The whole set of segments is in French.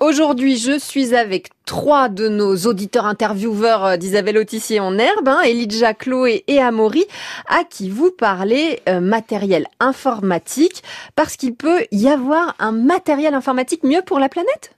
Aujourd'hui, je suis avec trois de nos auditeurs intervieweurs euh, d'Isabelle Autissier en herbe, hein, Elijah, Chloé et Amaury, à qui vous parlez euh, matériel informatique, parce qu'il peut y avoir un matériel informatique mieux pour la planète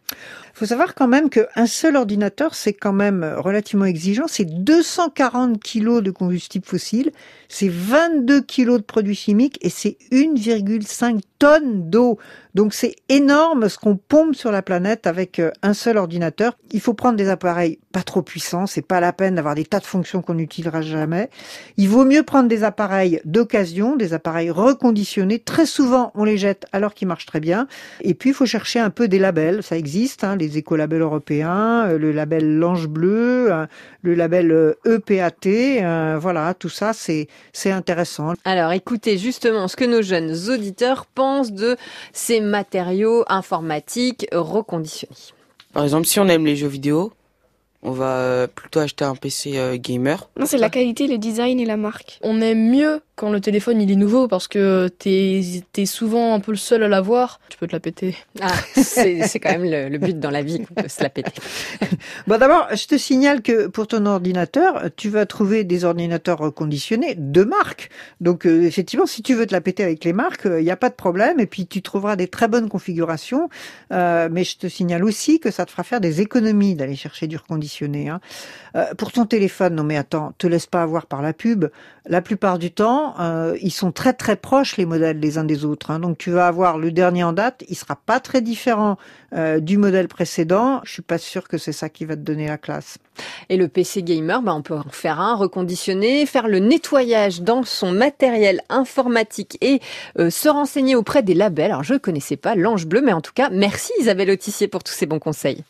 il faut savoir quand même qu'un seul ordinateur, c'est quand même relativement exigeant. C'est 240 kilos de combustible fossile, c'est 22 kilos de produits chimiques et c'est 1,5 tonnes d'eau. Donc c'est énorme ce qu'on pompe sur la planète avec euh, un seul ordinateur. Faut prendre des appareils pas trop puissants, c'est pas la peine d'avoir des tas de fonctions qu'on n'utilisera jamais. Il vaut mieux prendre des appareils d'occasion, des appareils reconditionnés. Très souvent, on les jette alors qu'ils marchent très bien. Et puis il faut chercher un peu des labels, ça existe, hein, les écolabels européens, euh, le label L'Ange Bleu, euh, le label EPAT, voilà, tout ça c'est c'est intéressant. Alors écoutez justement ce que nos jeunes auditeurs pensent de ces matériaux informatiques reconditionnés. Par exemple, si on aime les jeux vidéo, on va euh, plutôt acheter un PC euh, gamer. Non, c'est la qualité, le design et la marque. On aime mieux quand le téléphone il est nouveau parce que t'es es souvent un peu le seul à l'avoir. Tu peux te la péter. Ah, c'est quand même le, but dans la vie de se la péter. bon, d'abord, je te signale que pour ton ordinateur, tu vas trouver des ordinateurs reconditionnés de marque. Donc, euh, effectivement, si tu veux te la péter avec les marques, il n'y a pas de problème. Et puis, tu trouveras des très bonnes configurations. mais je te signale aussi que ça te fera faire des économies d'aller chercher du reconditionné Hein. Euh, pour ton téléphone, non mais attends, te laisse pas avoir par la pub. La plupart du temps, euh, ils sont très très proches les modèles les uns des autres. Hein. Donc tu vas avoir le dernier en date, il sera pas très différent euh, du modèle précédent. Je suis pas sûr que c'est ça qui va te donner la classe. Et le PC gamer, bah, on peut en faire un, reconditionner, faire le nettoyage dans son matériel informatique et se renseigner auprès des labels. Alors je connaissais pas l'Ange Bleu, mais en tout cas, merci Isabelle Autissier pour tous ces bons conseils.